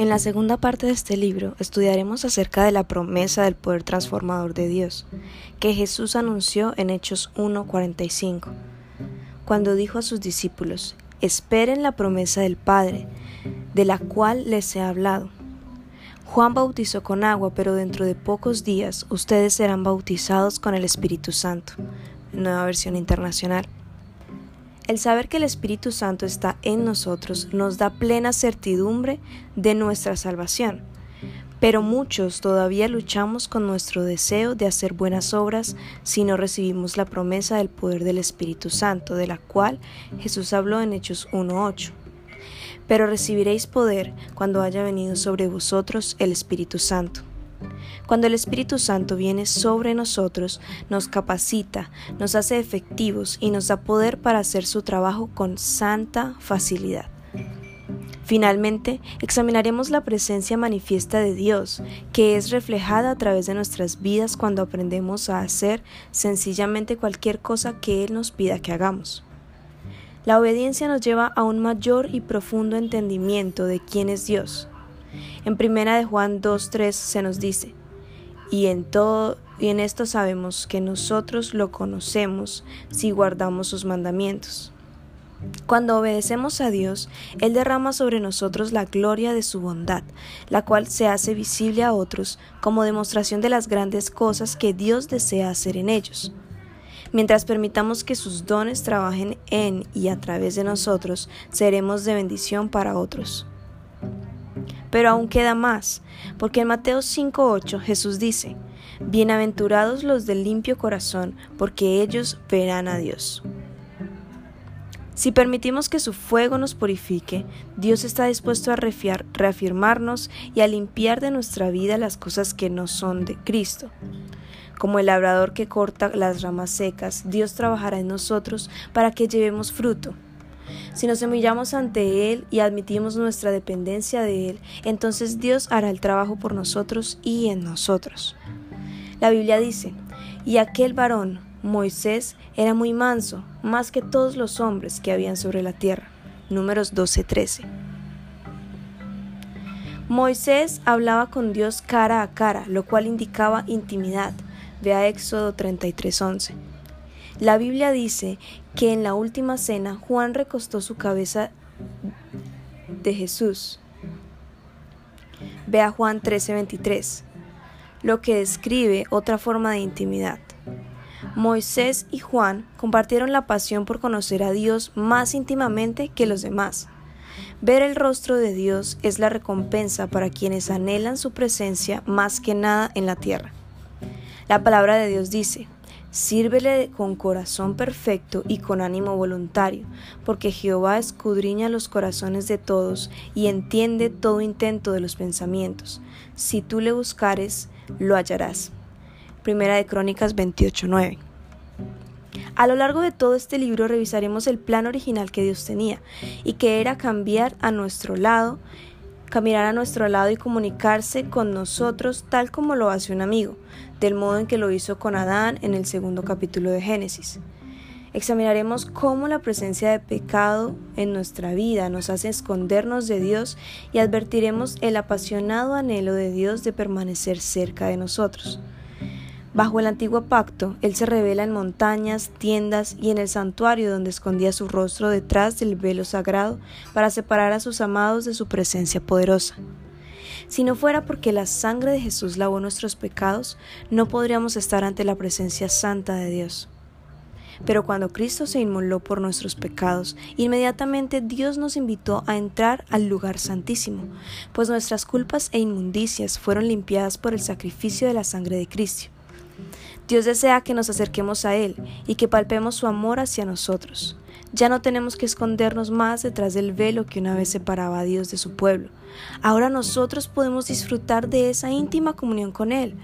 En la segunda parte de este libro estudiaremos acerca de la promesa del poder transformador de Dios, que Jesús anunció en Hechos 1.45, cuando dijo a sus discípulos, esperen la promesa del Padre, de la cual les he hablado. Juan bautizó con agua, pero dentro de pocos días ustedes serán bautizados con el Espíritu Santo. Nueva versión internacional. El saber que el Espíritu Santo está en nosotros nos da plena certidumbre de nuestra salvación. Pero muchos todavía luchamos con nuestro deseo de hacer buenas obras si no recibimos la promesa del poder del Espíritu Santo, de la cual Jesús habló en Hechos 1.8. Pero recibiréis poder cuando haya venido sobre vosotros el Espíritu Santo cuando el Espíritu Santo viene sobre nosotros, nos capacita, nos hace efectivos y nos da poder para hacer su trabajo con santa facilidad. Finalmente, examinaremos la presencia manifiesta de Dios, que es reflejada a través de nuestras vidas cuando aprendemos a hacer sencillamente cualquier cosa que Él nos pida que hagamos. La obediencia nos lleva a un mayor y profundo entendimiento de quién es Dios. En primera de Juan 2.3 se nos dice, y en todo y en esto sabemos que nosotros lo conocemos si guardamos sus mandamientos. Cuando obedecemos a Dios, Él derrama sobre nosotros la gloria de su bondad, la cual se hace visible a otros como demostración de las grandes cosas que Dios desea hacer en ellos. Mientras permitamos que sus dones trabajen en y a través de nosotros, seremos de bendición para otros. Pero aún queda más, porque en Mateo 5.8 Jesús dice, Bienaventurados los del limpio corazón, porque ellos verán a Dios. Si permitimos que su fuego nos purifique, Dios está dispuesto a reafirmarnos y a limpiar de nuestra vida las cosas que no son de Cristo. Como el labrador que corta las ramas secas, Dios trabajará en nosotros para que llevemos fruto. Si nos humillamos ante Él y admitimos nuestra dependencia de Él, entonces Dios hará el trabajo por nosotros y en nosotros. La Biblia dice, y aquel varón, Moisés, era muy manso, más que todos los hombres que habían sobre la tierra. Números 12:13. Moisés hablaba con Dios cara a cara, lo cual indicaba intimidad. Vea Éxodo 33:11. La Biblia dice que en la última cena Juan recostó su cabeza de Jesús. Ve a Juan 13:23, lo que describe otra forma de intimidad. Moisés y Juan compartieron la pasión por conocer a Dios más íntimamente que los demás. Ver el rostro de Dios es la recompensa para quienes anhelan su presencia más que nada en la tierra. La palabra de Dios dice, Sírvele con corazón perfecto y con ánimo voluntario, porque Jehová escudriña los corazones de todos y entiende todo intento de los pensamientos. Si tú le buscares, lo hallarás. Primera de Crónicas 28:9. A lo largo de todo este libro revisaremos el plan original que Dios tenía y que era cambiar a nuestro lado caminar a nuestro lado y comunicarse con nosotros tal como lo hace un amigo, del modo en que lo hizo con Adán en el segundo capítulo de Génesis. Examinaremos cómo la presencia de pecado en nuestra vida nos hace escondernos de Dios y advertiremos el apasionado anhelo de Dios de permanecer cerca de nosotros. Bajo el antiguo pacto, Él se revela en montañas, tiendas y en el santuario donde escondía su rostro detrás del velo sagrado para separar a sus amados de su presencia poderosa. Si no fuera porque la sangre de Jesús lavó nuestros pecados, no podríamos estar ante la presencia santa de Dios. Pero cuando Cristo se inmoló por nuestros pecados, inmediatamente Dios nos invitó a entrar al lugar santísimo, pues nuestras culpas e inmundicias fueron limpiadas por el sacrificio de la sangre de Cristo. Dios desea que nos acerquemos a Él y que palpemos su amor hacia nosotros. Ya no tenemos que escondernos más detrás del velo que una vez separaba a Dios de su pueblo. Ahora nosotros podemos disfrutar de esa íntima comunión con Él.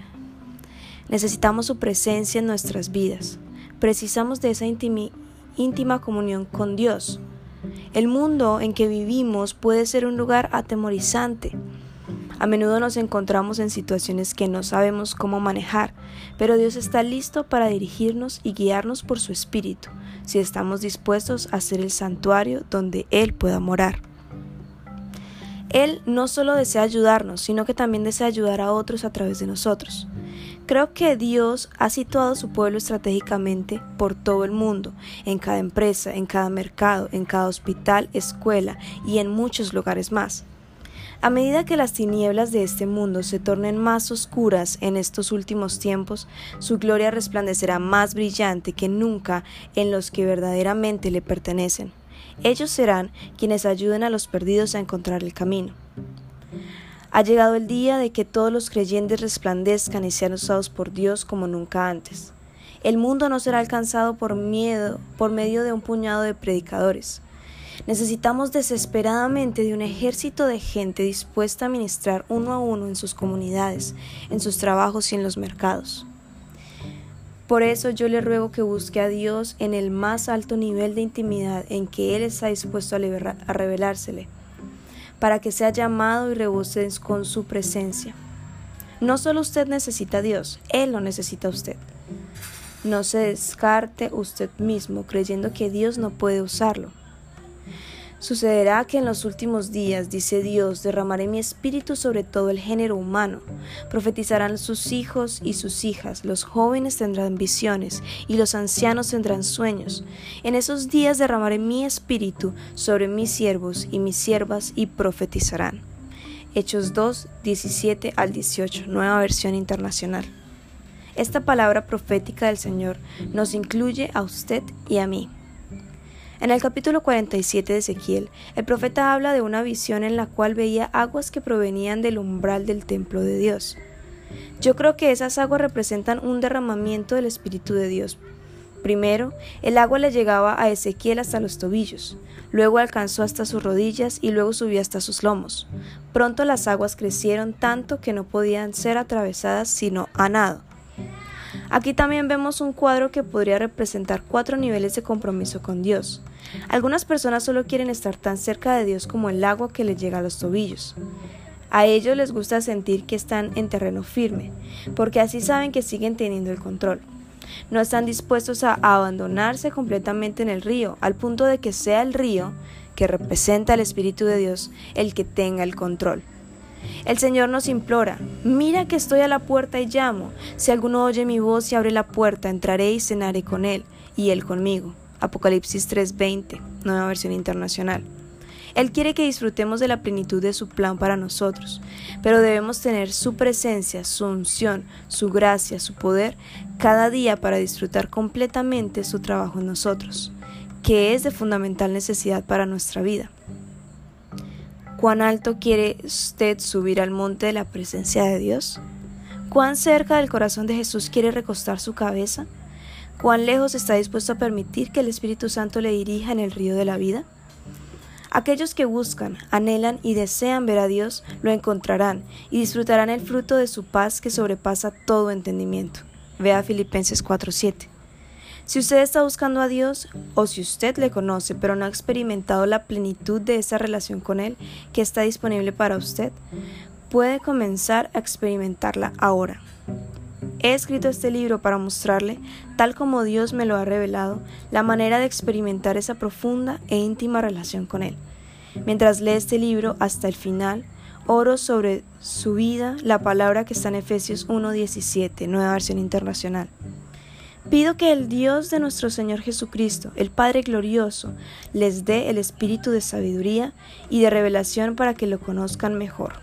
Necesitamos su presencia en nuestras vidas. Precisamos de esa íntima comunión con Dios. El mundo en que vivimos puede ser un lugar atemorizante a menudo nos encontramos en situaciones que no sabemos cómo manejar, pero Dios está listo para dirigirnos y guiarnos por su Espíritu, si estamos dispuestos a ser el santuario donde Él pueda morar. Él no solo desea ayudarnos, sino que también desea ayudar a otros a través de nosotros. Creo que Dios ha situado su pueblo estratégicamente por todo el mundo, en cada empresa, en cada mercado, en cada hospital, escuela y en muchos lugares más. A medida que las tinieblas de este mundo se tornen más oscuras en estos últimos tiempos, su gloria resplandecerá más brillante que nunca en los que verdaderamente le pertenecen. Ellos serán quienes ayuden a los perdidos a encontrar el camino. Ha llegado el día de que todos los creyentes resplandezcan y sean usados por Dios como nunca antes. El mundo no será alcanzado por miedo, por medio de un puñado de predicadores. Necesitamos desesperadamente de un ejército de gente dispuesta a ministrar uno a uno en sus comunidades, en sus trabajos y en los mercados. Por eso yo le ruego que busque a Dios en el más alto nivel de intimidad en que Él está dispuesto a, revelársele, para que sea llamado y rebose con su presencia. No solo usted necesita a Dios, Él lo necesita a usted. No se descarte usted mismo creyendo que Dios no puede usarlo. Sucederá que en los últimos días, dice Dios, derramaré mi espíritu sobre todo el género humano. Profetizarán sus hijos y sus hijas, los jóvenes tendrán visiones y los ancianos tendrán sueños. En esos días derramaré mi espíritu sobre mis siervos y mis siervas y profetizarán. Hechos 2, 17 al 18, nueva versión internacional. Esta palabra profética del Señor nos incluye a usted y a mí. En el capítulo 47 de Ezequiel, el profeta habla de una visión en la cual veía aguas que provenían del umbral del templo de Dios. Yo creo que esas aguas representan un derramamiento del Espíritu de Dios. Primero, el agua le llegaba a Ezequiel hasta los tobillos, luego alcanzó hasta sus rodillas y luego subió hasta sus lomos. Pronto las aguas crecieron tanto que no podían ser atravesadas sino a nado. Aquí también vemos un cuadro que podría representar cuatro niveles de compromiso con Dios. Algunas personas solo quieren estar tan cerca de Dios como el agua que les llega a los tobillos. A ellos les gusta sentir que están en terreno firme, porque así saben que siguen teniendo el control. No están dispuestos a abandonarse completamente en el río, al punto de que sea el río, que representa el Espíritu de Dios, el que tenga el control. El Señor nos implora, mira que estoy a la puerta y llamo. Si alguno oye mi voz y abre la puerta, entraré y cenaré con él, y él conmigo. Apocalipsis 3:20, nueva versión internacional. Él quiere que disfrutemos de la plenitud de su plan para nosotros, pero debemos tener su presencia, su unción, su gracia, su poder cada día para disfrutar completamente su trabajo en nosotros, que es de fundamental necesidad para nuestra vida. ¿Cuán alto quiere usted subir al monte de la presencia de Dios? ¿Cuán cerca del corazón de Jesús quiere recostar su cabeza? ¿Cuán lejos está dispuesto a permitir que el Espíritu Santo le dirija en el río de la vida? Aquellos que buscan, anhelan y desean ver a Dios lo encontrarán y disfrutarán el fruto de su paz que sobrepasa todo entendimiento. Vea Filipenses 4:7. Si usted está buscando a Dios o si usted le conoce pero no ha experimentado la plenitud de esa relación con Él que está disponible para usted, puede comenzar a experimentarla ahora. He escrito este libro para mostrarle, tal como Dios me lo ha revelado, la manera de experimentar esa profunda e íntima relación con Él. Mientras lee este libro hasta el final, oro sobre su vida la palabra que está en Efesios 1.17, nueva versión internacional. Pido que el Dios de nuestro Señor Jesucristo, el Padre glorioso, les dé el espíritu de sabiduría y de revelación para que lo conozcan mejor.